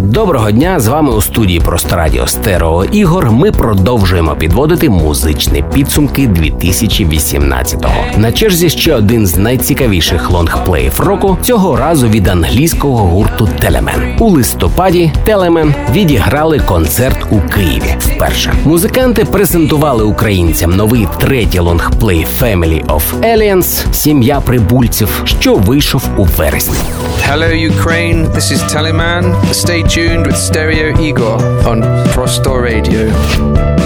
Доброго дня! З вами у студії Просто Радіо Стерео Ігор. Ми продовжуємо підводити музичні підсумки 2018-го. На черзі ще один з найцікавіших лонгплеїв року цього разу від англійського гурту Teleman. У листопаді Teleman відіграли концерт у Києві. Вперше музиканти презентували українцям новий третій лонгплей Family of Aliens Сім'я прибульців, що вийшов у вересні. Hello, Ukraine. This is Teleman. Stay tuned with Stereo Igor on Prostor Radio.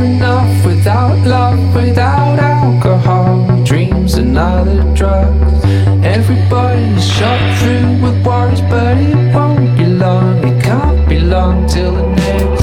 Enough without love, without alcohol, dreams and other drugs? Everybody's shot through with worries, but it won't be long. It can't be long till the next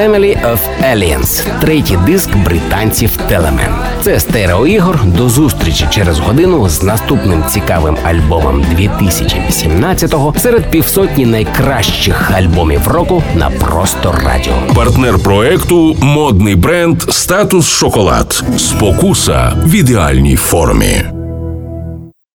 Family of Aliens – третій диск британців Телемен. Це стереоігор. До зустрічі через годину з наступним цікавим альбомом 2018-го серед півсотні найкращих альбомів року на просто радіо. Партнер проекту модний бренд Статус Шоколад. Спокуса в ідеальній формі.